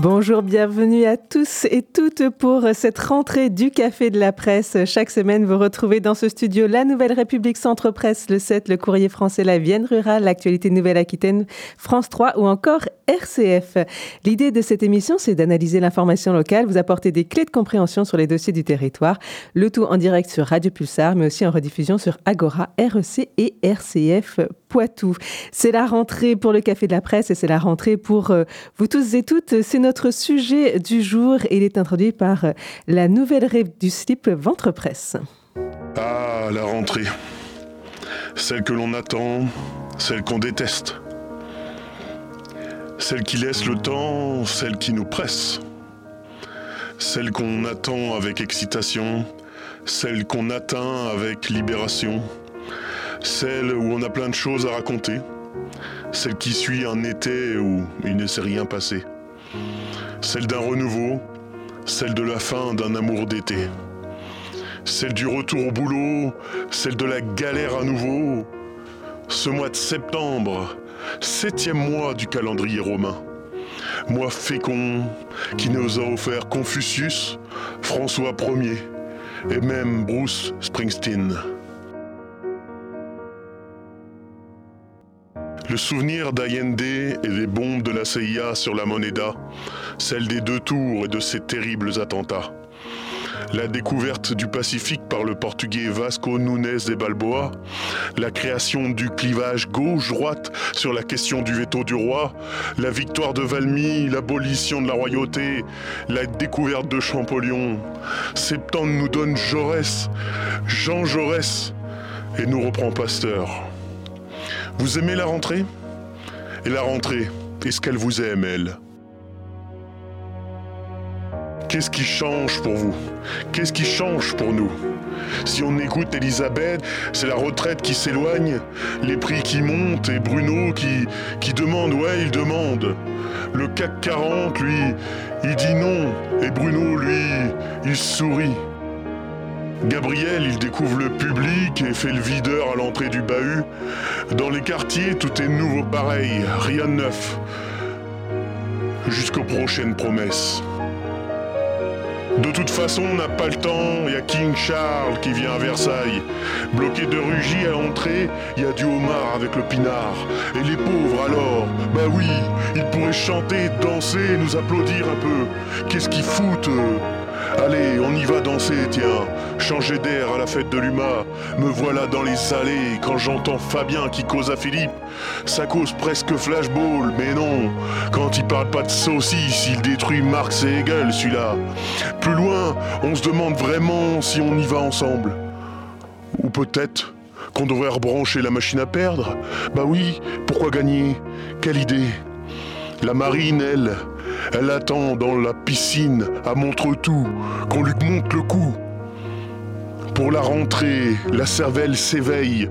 Bonjour, bienvenue à tous et toutes pour cette rentrée du Café de la Presse. Chaque semaine, vous retrouvez dans ce studio La Nouvelle République Centre Presse, le 7, le Courrier français, la Vienne rurale, l'actualité Nouvelle-Aquitaine, France 3 ou encore RCF. L'idée de cette émission, c'est d'analyser l'information locale, vous apporter des clés de compréhension sur les dossiers du territoire, le tout en direct sur Radio Pulsar, mais aussi en rediffusion sur Agora, REC et RCF Poitou. C'est la rentrée pour le Café de la Presse et c'est la rentrée pour euh, vous tous et toutes. C'est notre sujet du jour et il est introduit par euh, la nouvelle rêve du slip Ventre Presse. Ah, la rentrée. Celle que l'on attend, celle qu'on déteste. Celle qui laisse le temps, celle qui nous presse. Celle qu'on attend avec excitation, celle qu'on atteint avec libération celle où on a plein de choses à raconter, celle qui suit un été où il ne s'est rien passé, celle d'un renouveau, celle de la fin d'un amour d'été, celle du retour au boulot, celle de la galère à nouveau, ce mois de septembre, septième mois du calendrier romain, mois fécond qui nous a offert Confucius, François Ier et même Bruce Springsteen. Le souvenir d'Allende et des bombes de la CIA sur la Moneda, celle des deux tours et de ces terribles attentats. La découverte du Pacifique par le portugais Vasco Nunes de Balboa, la création du clivage gauche-droite sur la question du veto du roi, la victoire de Valmy, l'abolition de la royauté, la découverte de Champollion. Septembre nous donne Jaurès, Jean Jaurès, et nous reprend Pasteur. Vous aimez la rentrée? Et la rentrée, est-ce qu'elle vous aime, elle? Qu'est-ce qui change pour vous? Qu'est-ce qui change pour nous? Si on écoute Elisabeth, c'est la retraite qui s'éloigne, les prix qui montent et Bruno qui, qui demande, ouais, il demande. Le CAC 40, lui, il dit non et Bruno, lui, il sourit. Gabriel, il découvre le public et fait le videur à l'entrée du bahut. Dans les quartiers, tout est nouveau pareil, rien de neuf. Jusqu'aux prochaines promesses. De toute façon, on n'a pas le temps, il y a King Charles qui vient à Versailles. Bloqué de rugis à l'entrée, il y a du homard avec le pinard. Et les pauvres alors Bah oui, ils pourraient chanter, danser, nous applaudir un peu. Qu'est-ce qu'ils foutent Allez, on y va danser, tiens. Changer d'air à la fête de l'UMA. Me voilà dans les allées quand j'entends Fabien qui cause à Philippe. Ça cause presque flashball, mais non. Quand il parle pas de saucisse, il détruit Marx et Hegel, celui-là. Plus loin, on se demande vraiment si on y va ensemble. Ou peut-être qu'on devrait rebrancher la machine à perdre. Bah oui, pourquoi gagner? Quelle idée La marine, elle, elle attend dans la piscine à Montre-tout qu'on lui monte le coup. Pour la rentrée, la cervelle s'éveille,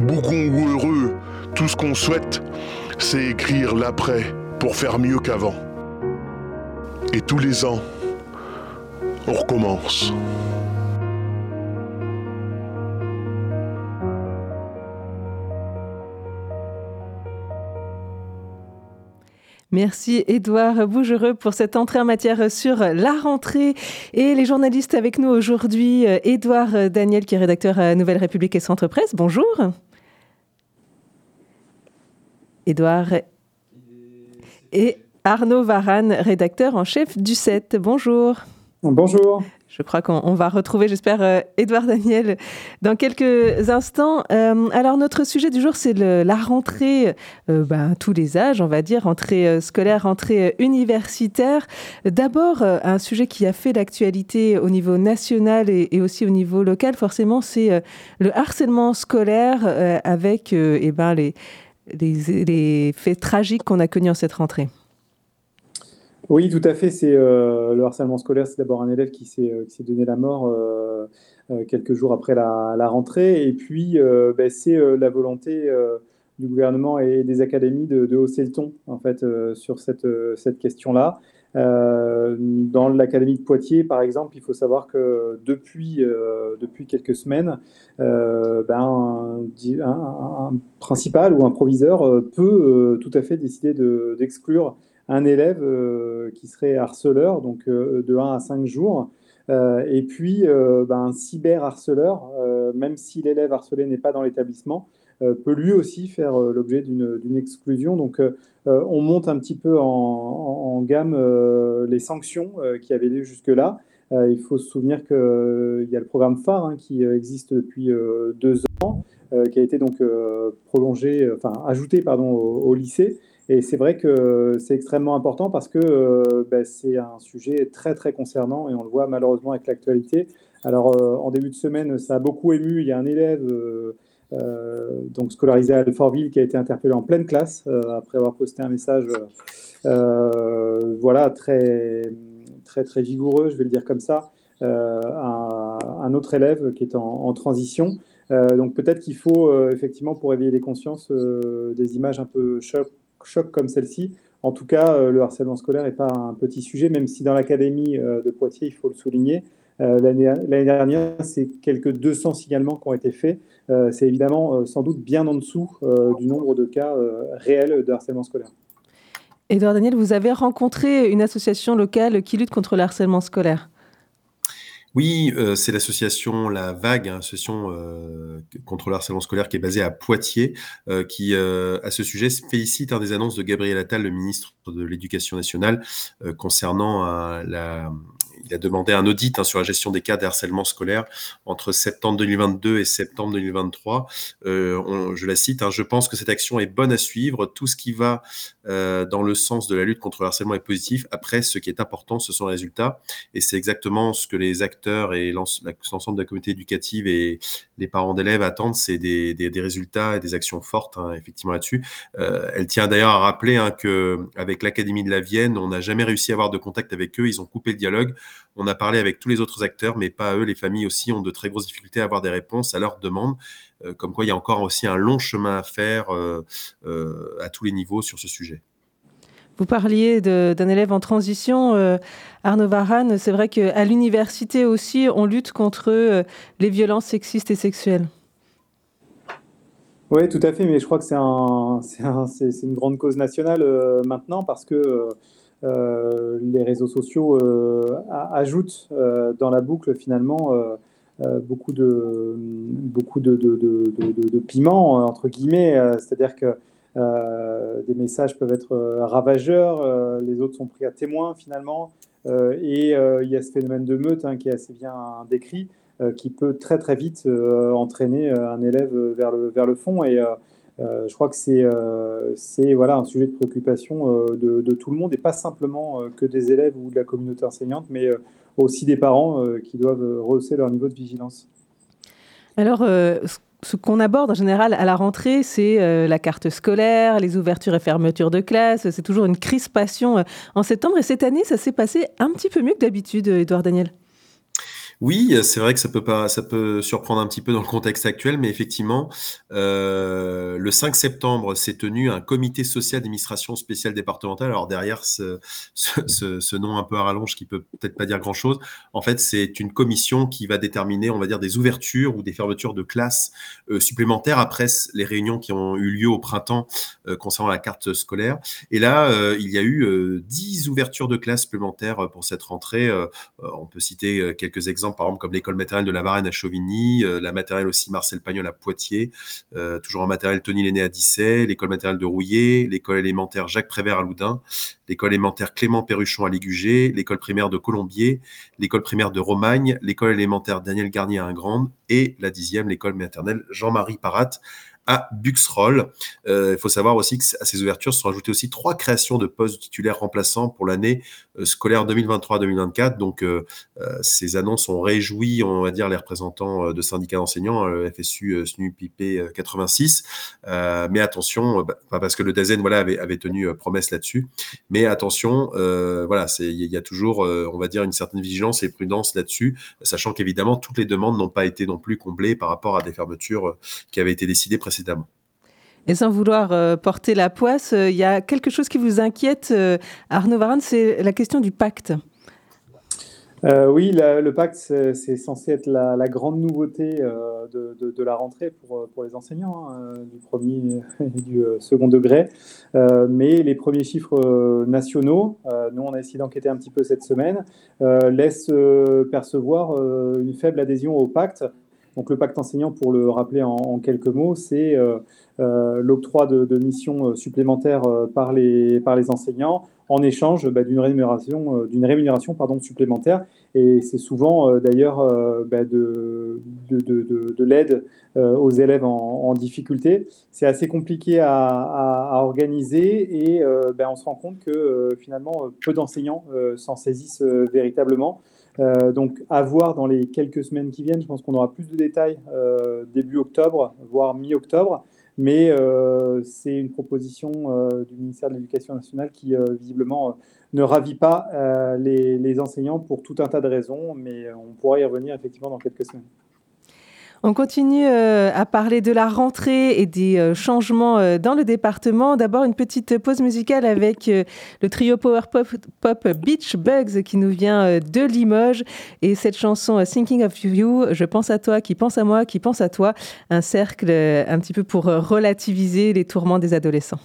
bougon ou heureux, tout ce qu'on souhaite, c'est écrire l'après pour faire mieux qu'avant. Et tous les ans, on recommence. Merci Édouard Bougereux pour cette entrée en matière sur la rentrée. Et les journalistes avec nous aujourd'hui, Édouard Daniel qui est rédacteur à Nouvelle République et Centre Presse. Bonjour. Édouard et Arnaud Varane, rédacteur en chef du 7. Bonjour. Bonjour. Je crois qu'on va retrouver, j'espère, Édouard euh, Daniel dans quelques instants. Euh, alors, notre sujet du jour, c'est la rentrée, euh, ben, tous les âges, on va dire, rentrée scolaire, rentrée universitaire. D'abord, un sujet qui a fait l'actualité au niveau national et, aussi au niveau local, forcément, c'est le harcèlement scolaire avec eh ben, les faits tragiques qu'on a connus en cette rentrée. Oui, tout à fait. C'est euh, le harcèlement scolaire. C'est d'abord un élève qui s'est euh, donné la mort euh, quelques jours après la, rentrée, et puis ben, c'est la volonté du gouvernement et des académies de, hausser le ton en fait sur cette question-là. dans l'académie de Poitiers, par exemple, il faut savoir que depuis, depuis quelques semaines, ben, un, principal ou un proviseur peut tout à fait décider d'exclure un élève qui serait harceleur, donc de 1 à 5 jours. et puis, ben, un cyberharceleur, même si l'élève harcelé n'est pas dans l'établissement, euh, peut lui aussi faire euh, l'objet d'une exclusion. Donc, euh, on monte un petit peu en, gamme les sanctions qui avaient lieu jusque-là. il faut se souvenir qu'il y a le programme phare hein, qui existe depuis deux ans, qui a été donc prolongé, enfin ajouté pardon, au, lycée. Et c'est vrai que c'est extrêmement important parce que ben, c'est un sujet très très concernant et on le voit malheureusement avec l'actualité. Alors en début de semaine, ça a beaucoup ému. Il y a un élève euh, donc scolarisé à Alfortville, qui a été interpellé en pleine classe euh, après avoir posté un message, euh, voilà, très, très, très vigoureux, je vais le dire comme ça, à un autre élève qui est en, transition. donc peut-être qu'il faut effectivement pour éveiller les consciences des images un peu choc, choc comme celle-ci. En tout cas, le harcèlement scolaire n'est pas un petit sujet, même si dans l'académie de Poitiers, il faut le souligner, l'année dernière, c'est quelques 200 signalements qui ont été faits. Euh, c'est évidemment euh, sans doute bien en dessous euh, du nombre de cas réels de harcèlement scolaire. Edouard Daniel, vous avez rencontré une association locale qui lutte contre le harcèlement scolaire. Oui, c'est l'association La Vague, hein, association contre le harcèlement scolaire qui est basée à Poitiers, qui, à ce sujet, félicite un des annonces de Gabriel Attal, le ministre de l'Éducation nationale, concernant la, il a demandé un audit hein, sur la gestion des cas de harcèlement scolaire entre septembre 2022 et septembre 2023. Euh, je la cite, hein, je pense que cette action est bonne à suivre. Tout ce qui va euh, dans le sens de la lutte contre le harcèlement est positif. Après, ce qui est important, ce sont les résultats. Et c'est exactement ce que les acteurs et l'ensemble de la communauté éducative et les parents d'élèves attendent, c'est des, résultats et des actions fortes, hein, effectivement, là-dessus. Euh, elle tient d'ailleurs à rappeler hein, qu'avec l'Académie de la Vienne, on n'a jamais réussi à avoir de contact avec eux. Ils ont coupé le dialogue. On a parlé avec tous les autres acteurs, mais pas eux. Les familles aussi ont de très grosses difficultés à avoir des réponses à leurs demandes. Euh, comme quoi, il y a encore aussi un long chemin à faire euh, euh, à tous les niveaux sur ce sujet. Vous parliez d'un élève en transition, Arnaud Varane. C'est vrai qu'à l'université aussi, on lutte contre les violences sexistes et sexuelles. Oui, tout à fait, mais je crois que c'est un, une grande cause nationale maintenant parce que euh, les réseaux sociaux euh, ajoutent euh, dans la boucle finalement beaucoup de beaucoup de, de, piment entre guillemets, c'est-à-dire que des messages peuvent être ravageurs, les autres sont pris à témoin finalement, et il y a ce phénomène de meute hein, qui est assez bien décrit, qui peut très très vite entraîner un élève vers le, vers le fond. Et euh, je crois que c'est euh, voilà, un sujet de préoccupation euh, de, tout le monde et pas simplement que des élèves ou de la communauté enseignante, mais aussi des parents qui doivent rehausser leur niveau de vigilance. Alors, ce qu'on aborde en général à la rentrée, c'est la carte scolaire, les ouvertures et fermetures de classe. C'est toujours une crispation en septembre. Et cette année, ça s'est passé un petit peu mieux que d'habitude, Edouard Daniel. Oui, c'est vrai que ça peut pas, surprendre un petit peu dans le contexte actuel, mais effectivement, euh, le 5 septembre s'est tenu un comité social d'administration spéciale départementale. Alors derrière ce, ce, nom un peu à rallonge qui peut peut-être pas dire grand-chose, en fait, c'est une commission qui va déterminer, on va dire, des ouvertures ou des fermetures de classes euh, supplémentaires après les réunions qui ont eu lieu au printemps euh, concernant la carte scolaire. Et là, il y a eu 10 ouvertures de classes supplémentaires pour cette rentrée. on peut citer quelques exemples par exemple, comme l'école maternelle de la Varenne à Chauvigny, euh, la maternelle aussi Marcel Pagnol à Poitiers, euh, toujours en maternelle Tony Lenné à Dissay, l'école maternelle de Rouillé, l'école élémentaire Jacques Prévert à Loudun, l'école élémentaire Clément Perruchon à Ligugé, l'école primaire de Colombier, l'école primaire de Romagne, l'école élémentaire Daniel Garnier à Ingrande et la dixième, l'école maternelle Jean-Marie Parat à Buxroll. Euh, il faut savoir aussi que à ces ouvertures sont ajoutées aussi trois créations de postes titulaires remplaçants pour l'année euh, scolaire 2023-2024. Donc, euh, ces annonces ont réjoui, on va dire, les représentants de syndicats d'enseignants, FSU, SNUP, IP 86. mais attention, bah, parce que le DAZEN voilà, avait, avait tenu promesse là-dessus. Mais attention, voilà, il y a toujours, on va dire, une certaine vigilance et prudence là-dessus, sachant qu'évidemment, toutes les demandes n'ont pas été non plus comblées par rapport à des fermetures qui avaient été décidées précédemment. Et sans vouloir porter la poisse, il y a quelque chose qui vous inquiète, Arnaud Varane, c'est la question du pacte. Euh, oui, le pacte, c'est censé être la, grande nouveauté euh, de, la rentrée pour, pour les enseignants hein, du premier et du euh, second degré. mais les premiers chiffres nationaux, nous on a essayé d'enquêter un petit peu cette semaine, laissent percevoir une faible adhésion au pacte. Donc le pacte enseignant, pour le rappeler en, quelques mots, c'est l'octroi de, missions supplémentaires par les, par les enseignants en échange bah, d'une rémunération, euh, rémunération pardon, supplémentaire. Et c'est souvent euh, d'ailleurs euh, bah, de, de l'aide aux élèves en, difficulté. C'est assez compliqué à, à, organiser et bah, on se rend compte que finalement peu d'enseignants s'en saisissent véritablement. Donc, à voir dans les quelques semaines qui viennent. Je pense qu'on aura plus de détails début octobre, voire mi-octobre mais euh, c'est une proposition euh, du ministère de l'Éducation nationale qui euh, visiblement ne ravit pas les, enseignants pour tout un tas de raisons, mais on pourra y revenir effectivement dans quelques semaines. On continue euh, à parler de la rentrée et des euh, changements euh, dans le département. D'abord, une petite pause musicale avec le trio power pop, Beach Bugs qui nous vient de Limoges. Et cette chanson Thinking of You, je pense à toi, qui pense à moi, qui pense à toi. Un cercle un petit peu pour relativiser les tourments des adolescents.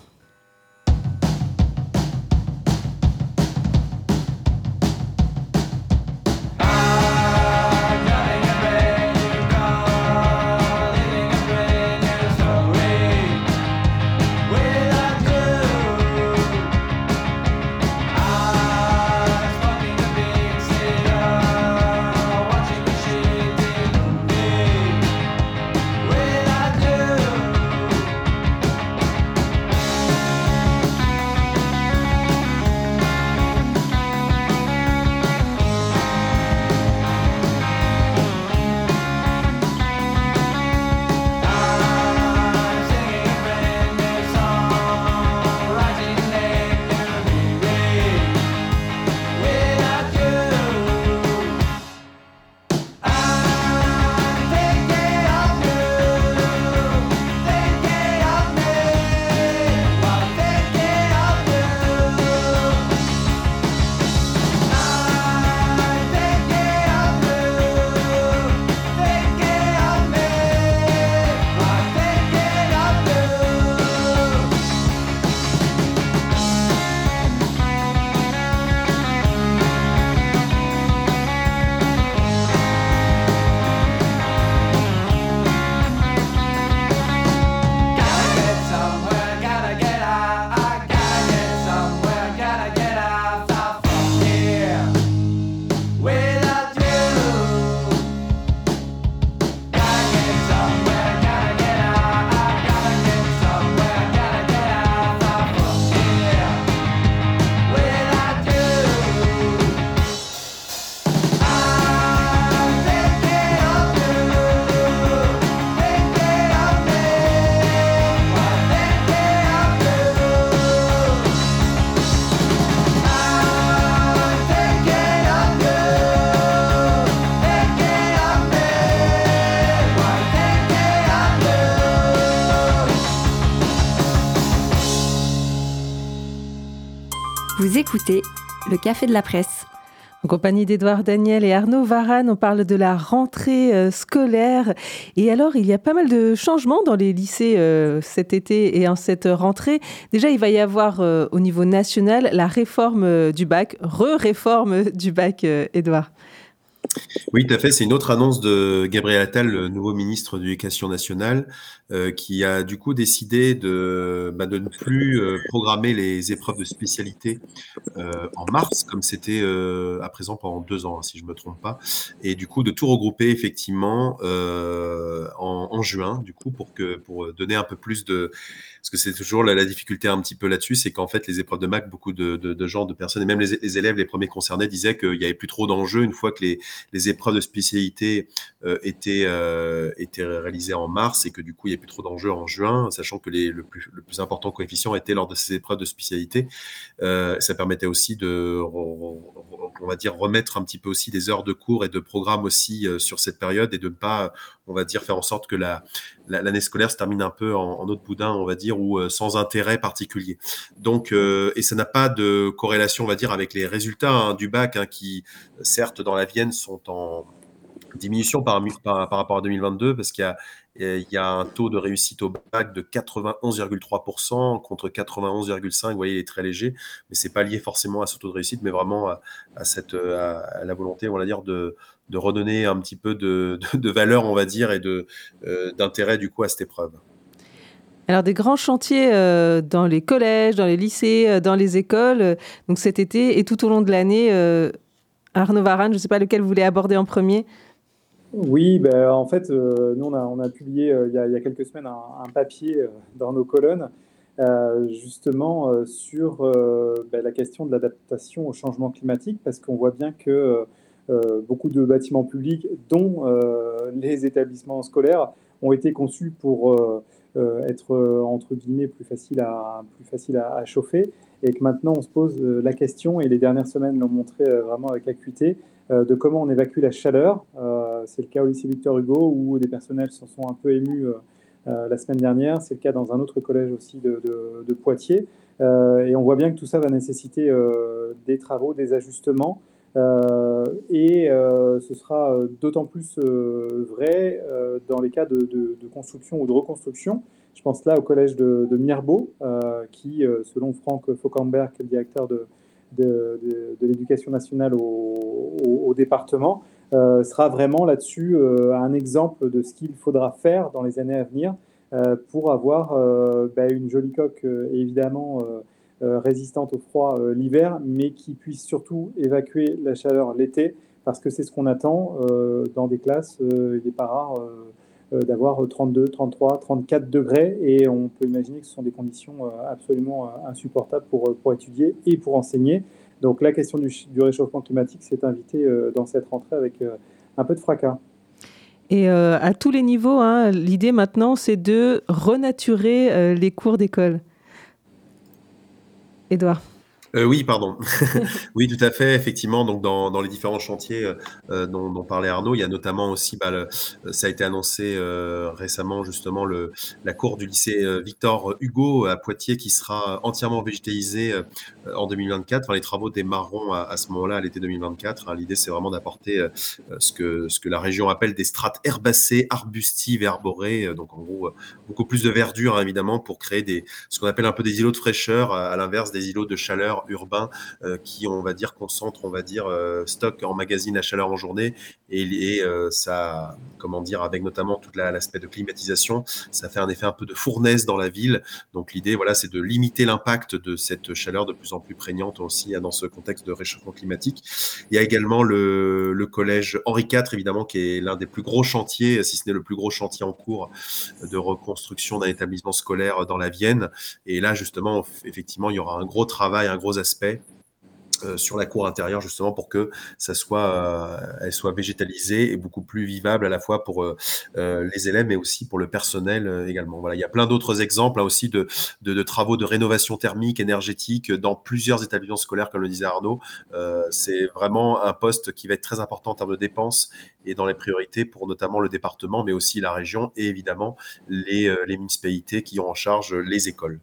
Écoutez le Café de la Presse. En compagnie d'Edouard Daniel et Arnaud Varane, on parle de la rentrée euh, scolaire. Et alors, il y a pas mal de changements dans les lycées euh, cet été et en cette rentrée. Déjà, il va y avoir euh, au niveau national la réforme du bac, re-réforme du bac, Edouard. Oui, tout à fait. C'est une autre annonce de Gabriel Attal, le nouveau ministre de l'Éducation nationale, euh, qui a du coup décidé de, bah, ne plus euh, programmer les épreuves de spécialité euh, en mars, comme c'était à présent pendant deux ans, hein, si je ne me trompe pas, et du coup de tout regrouper effectivement en, juin, du coup pour que pour donner un peu plus de parce que c'est toujours la, difficulté un petit peu là-dessus, c'est qu'en fait, les épreuves de mac, beaucoup de, gens, de personnes, et même les, élèves, les premiers concernés, disaient qu'il n'y avait plus trop d'enjeux une fois que les, les épreuves de spécialité étaient, étaient réalisées en mars et que du coup, il plus trop d'enjeux en juin, sachant que les, le, plus, le plus important coefficient était lors de ces épreuves de spécialité. Euh, ça permettait aussi de on va dire remettre un petit peu aussi des heures de cours et de programmes aussi sur cette période et de ne pas, on va dire, faire en sorte que la, l'année scolaire se termine un peu en, autre boudin, on va dire, ou sans intérêt particulier. Donc, et ça n'a pas de corrélation, on va dire, avec les résultats hein, du bac, hein, qui certes dans la Vienne sont en diminution par, rapport à 2022, parce qu'il y a un taux de réussite au bac de 91,3% contre 91,5%. Vous voyez, il est très léger, mais c'est pas lié forcément à ce taux de réussite, mais vraiment à, la volonté, on va dire, de, redonner un petit peu de, valeur, on va dire, et euh, d'intérêt du coup à cette épreuve. Alors des grands chantiers euh, dans les collèges, dans les lycées, euh, dans les écoles, donc cet été et tout au long de l'année. Arnaud Varane, je ne sais pas lequel vous voulez aborder en premier. Oui, ben, en fait, euh, nous, on a, on a publié euh, il, y a, il, y a, quelques semaines un, papier euh, dans nos colonnes, justement sur ben, la question de l'adaptation au changement climatique, parce qu'on voit bien que beaucoup de bâtiments publics, dont les établissements scolaires, ont été conçus pour être, entre guillemets, plus faciles à, plus facile à, chauffer, et que maintenant, on se pose la question, et les dernières semaines l'ont montré vraiment avec acuité, euh, de comment on évacue la chaleur. Euh, c'est le cas au lycée Victor Hugo où des personnels s'en sont un peu émus euh, la semaine dernière. C'est le cas dans un autre collège aussi de, Poitiers. et on voit bien que tout ça va nécessiter des travaux, des ajustements. Et ce sera d'autant plus vrai dans les cas de, construction ou de reconstruction. Je pense là au collège de, Mirbeau, qui, selon Franck Fauquemberg, directeur de, de, l'éducation nationale au, département euh, sera vraiment là-dessus euh, un exemple de ce qu'il faudra faire dans les années à venir euh, pour avoir bah, une jolie coque évidemment résistante au froid l'hiver, mais qui puisse surtout évacuer la chaleur l'été, parce que c'est ce qu'on attend dans des classes, il n'est pas rare d'avoir 32, 33, 34 degrés et on peut imaginer que ce sont des conditions absolument insupportables pour, pour étudier et pour enseigner. Donc la question du, réchauffement climatique s'est invitée euh, dans cette rentrée avec euh, un peu de fracas. Et euh, à tous les niveaux, hein, l'idée maintenant, c'est de renaturer les cours d'école. Édouard. Euh, oui, pardon. oui, tout à fait. Effectivement, donc dans, dans les différents chantiers euh, euh dont, dont, parlait Arnaud, il y a notamment aussi, bah, le, ça a été annoncé euh, récemment justement le, la cour du lycée Victor Hugo à Poitiers qui sera entièrement végétalisée en 2024. Enfin, les travaux démarreront à, à ce moment-là, à l'été 2024. Hein. L'idée, c'est vraiment d'apporter ce que ce que la région appelle des strates herbacées, arbustives et arborées. donc en gros, beaucoup plus de verdure hein, évidemment pour créer des ce qu'on appelle un peu des îlots de fraîcheur, à, à l'inverse des îlots de chaleur urbains euh, qui, on va dire, concentrent, on va dire, euh, stock en magazine à chaleur en journée et, euh, ça, comment dire, avec notamment tout l'aspect de climatisation, ça fait un effet un peu de fournaise dans la ville. Donc l'idée, voilà, c'est de limiter l'impact de cette chaleur de plus en plus prégnante aussi dans ce contexte de réchauffement climatique. Il y a également le, le collège Henri IV, évidemment, qui est l'un des plus gros chantiers, si ce n'est le plus gros chantier en cours de reconstruction d'un établissement scolaire dans la Vienne. Et là, justement, effectivement, il y aura un gros travail, un gros aspects euh, sur la cour intérieure justement pour que ça soit, euh, elle soit végétalisée et beaucoup plus vivable à la fois pour euh, les élèves mais aussi pour le personnel également. Voilà, il y a plein d'autres exemples là aussi de, travaux de rénovation thermique, énergétique dans plusieurs établissements scolaires comme le disait Arnaud. c'est vraiment un poste qui va être très important en termes de dépenses et dans les priorités pour notamment le département mais aussi la région et évidemment les municipalités qui ont en charge les écoles.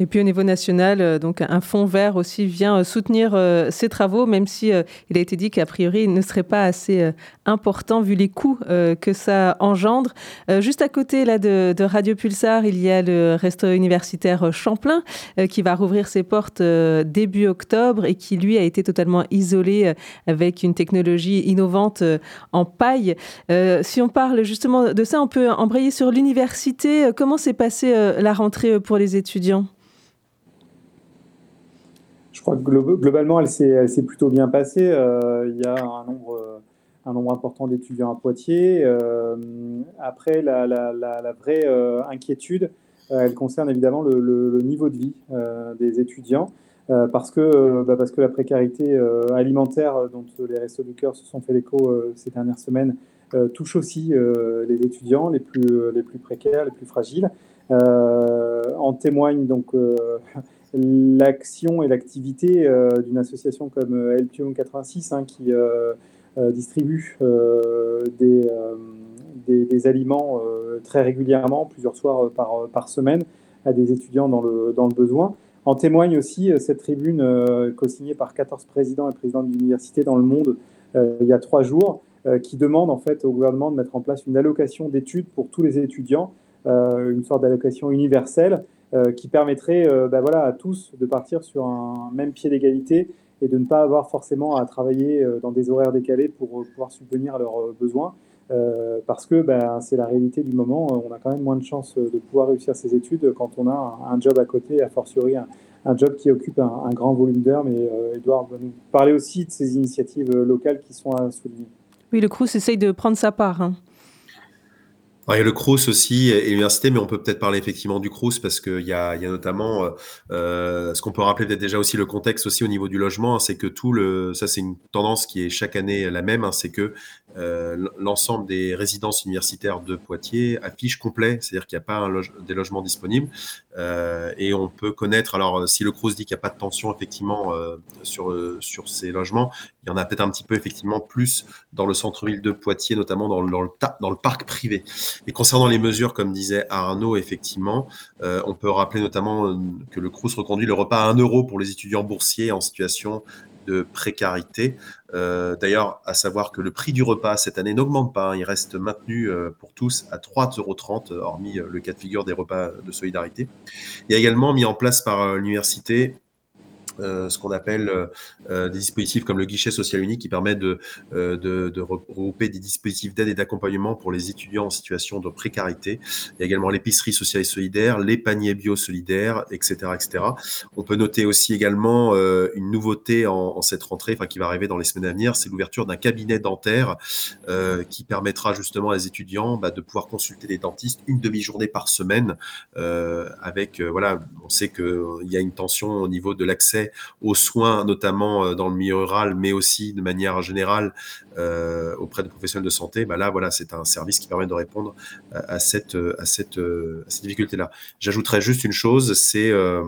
Et puis au niveau national, euh, donc un fonds vert aussi vient euh, soutenir euh, ces travaux, même si il a été dit qu'a priori il ne serait pas assez important vu les coûts que ça engendre. Juste à côté là de, Radio Pulsar, il y a le resto universitaire Champlain qui va rouvrir ses portes début octobre et qui lui a été totalement isolé avec une technologie innovante en paille. Si on parle justement de ça, on peut embrayer sur l'université. Comment s'est passée la rentrée pour les étudiants? Je crois que globalement, elle s'est plutôt bien passée. Euh, il y a un nombre, un nombre important d'étudiants à Poitiers. Euh, après, la, vraie euh, inquiétude, elle concerne évidemment le, niveau de vie des étudiants. parce, que, bah, parce que la précarité alimentaire dont les Restos du Cœur se sont fait l'écho ces dernières semaines touche aussi les étudiants les plus, les plus précaires, les plus fragiles. en témoigne donc l'action et l'activité d'une association comme Helpium 86 hein, qui distribue des, aliments très régulièrement, plusieurs soirs par, semaine, à des étudiants dans le, besoin. En témoigne aussi cette tribune co-signée par 14 présidents et présidentes d'universités dans le monde il y a trois jours, qui demande en fait au gouvernement de mettre en place une allocation d'études pour tous les étudiants, une sorte d'allocation universelle qui permettrait ben voilà, à tous de partir sur un même pied d'égalité et de ne pas avoir forcément à travailler dans des horaires décalés pour pouvoir subvenir à leurs besoins. Euh, parce que ben, c'est la réalité du moment. On a quand même moins de chances de pouvoir réussir ses études quand on a un, job à côté, a fortiori un, job qui occupe un, grand volume d'heures. Mais euh, Edouard va nous parler aussi de ces initiatives locales qui sont à souligner. Oui, le CRUS essaye de prendre sa part. Hein il y a le Crous aussi et l'université, mais on peut peut-être parler effectivement du Crous parce qu'il y a, il y a notamment euh, euh, ce qu'on peut rappeler peut-être déjà aussi le contexte aussi au niveau du logement, hein, c'est que tout le, ça c'est une tendance qui est chaque année la même, hein, c'est que euh, l'ensemble des résidences universitaires de Poitiers affiche complet, c'est-à-dire qu'il n'y a pas des logements disponibles euh, et on peut connaître. Alors si le Crous dit qu'il n'y a pas de tension effectivement euh, sur sur ces logements, il y en a peut-être un petit peu effectivement plus dans le centre-ville de Poitiers, notamment dans, dans le dans le parc privé. Et concernant les mesures, comme disait Arnaud, effectivement, euh, on peut rappeler notamment euh, que le CRUS reconduit le repas à 1 euro pour les étudiants boursiers en situation de précarité. Euh, d'ailleurs, à savoir que le prix du repas cette année n'augmente pas, hein. il reste maintenu pour tous à 3,30 euros, hormis le cas de figure des repas de solidarité. Il y a également mis en place par l'université euh, ce qu'on appelle euh, euh, des dispositifs comme le guichet social unique qui permet de, regrouper des dispositifs d'aide et d'accompagnement pour les étudiants en situation de précarité. Il y a également l'épicerie sociale et solidaire, les paniers bio solidaires, etc., etc. On peut noter aussi également une nouveauté en, cette rentrée, enfin qui va arriver dans les semaines à venir, c'est l'ouverture d'un cabinet dentaire qui permettra justement à les étudiants bah, de pouvoir consulter les dentistes une demi-journée par semaine. avec voilà, on sait qu'il y a une tension au niveau de l'accès aux soins, notamment euh, dans le milieu rural, mais aussi de manière générale euh, auprès de professionnels de santé, bah là, voilà, c'est un service qui permet de répondre à, cette, à cette, difficulté-là. J'ajouterais juste une chose, c'est euh,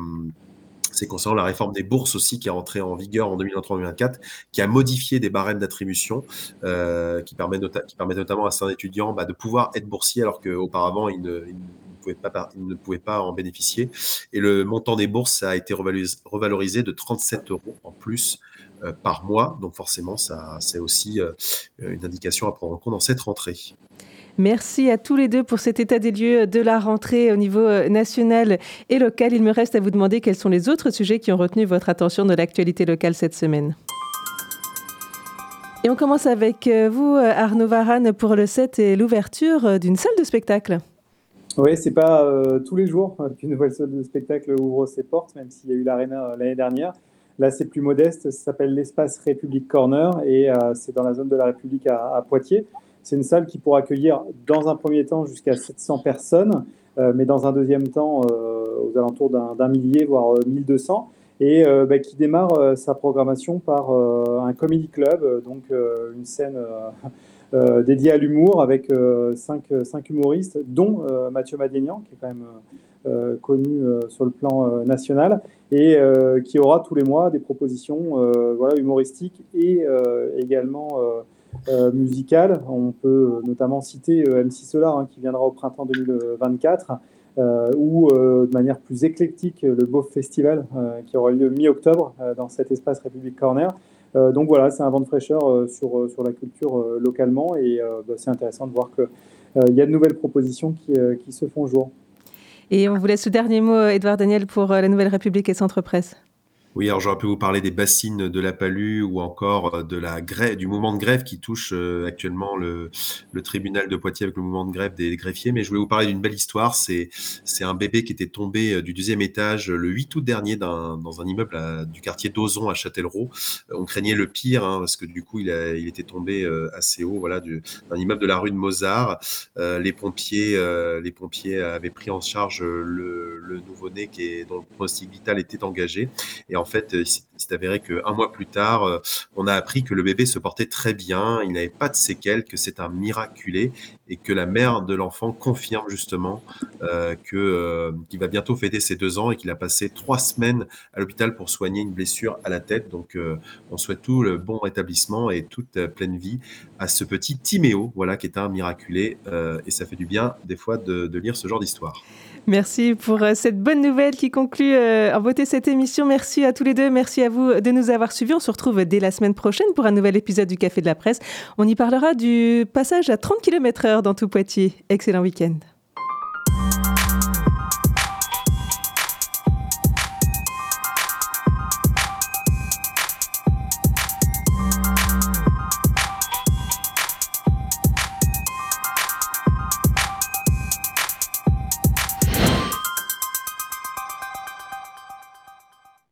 concernant la réforme des bourses aussi qui est entrée en vigueur en 2023-2024, qui a modifié des barèmes d'attribution, qui, permet notamment à certains étudiants bah, de pouvoir être boursiers alors qu'auparavant, ils ne, ne pouvaient pas en bénéficier. Et le montant des bourses a été revalorisé, de 37 euros en plus euh, par mois. Donc forcément, ça, c'est aussi euh, une indication à prendre en compte dans cette rentrée. Merci à tous les deux pour cet état des lieux de la rentrée au niveau euh, national et local. Il me reste à vous demander quels sont les autres sujets qui ont retenu votre attention de l'actualité locale cette semaine. Et on commence avec vous, Arnaud Varane, pour le set et l'ouverture d'une salle de spectacle. Oui, c'est pas euh, tous les jours qu'une nouvelle salle de spectacle ouvre ses portes, même s'il y a eu l'Arena euh, l'année dernière. Là, c'est plus modeste, ça s'appelle l'Espace République Corner et euh, c'est dans la zone de la République à, Poitiers. C'est une salle qui pourra accueillir dans un premier temps jusqu'à 700 personnes, mais dans un deuxième temps aux alentours d'un millier, voire 1200, et bah, qui démarre sa programmation par un comedy club, donc une scène euh, dédié à l'humour avec euh, cinq, cinq, humoristes, dont euh, Mathieu Madénian, qui est quand même connu sur le plan national, et qui aura tous les mois des propositions voilà, humoristiques et également musicales. On peut notamment citer MC Solar, hein, qui viendra au printemps 2024. ou de manière plus éclectique le Beauf Festival qui aura lieu mi-octobre dans cet espace République Corner. Euh, donc voilà, c'est un vent de fraîcheur euh, sur, euh, sur la culture localement et bah, c'est intéressant de voir qu'il y a de nouvelles propositions qui, qui se font jour. Et on vous laisse le dernier mot, Edouard Daniel, pour la Nouvelle République et Centre Presse. Oui, alors j'aurais pu vous parler des bassines de la Palue ou encore euh, de la grève, du mouvement de grève qui touche euh, actuellement le, le, tribunal de Poitiers avec le mouvement de grève des greffiers. Mais je voulais vous parler d'une belle histoire. C'est, un bébé qui était tombé euh, du deuxième étage le 8 août dernier dans un immeuble du quartier d'Ozon à Châtellerault. On craignait le pire hein, parce que du coup, il, a, il était tombé assez haut, voilà, du, d'un immeuble de la rue de Mozart. les pompiers, les pompiers avaient pris en charge le, le nouveau-né dont le pronostic vital était engagé. Et fait, il s'est avéré qu'un mois plus tard, on a appris que le bébé se portait très bien, il n'avait pas de séquelles, que c'est un miraculé et que la mère de l'enfant confirme justement que qu'il va bientôt fêter ses deux ans et qu'il a passé trois semaines à l'hôpital pour soigner une blessure à la tête. Donc, on souhaite tout le bon rétablissement et toute pleine vie à ce petit Timéo, voilà, qui est un miraculé. et ça fait du bien des fois de lire ce genre d'histoire. Merci pour euh, cette bonne nouvelle qui conclut euh, en beauté cette émission. Merci à tous les deux. Merci à vous de nous avoir suivis. On se retrouve dès la semaine prochaine pour un nouvel épisode du Café de la Presse. On y parlera du passage à 30 km/h dans tout Poitiers. Excellent week-end.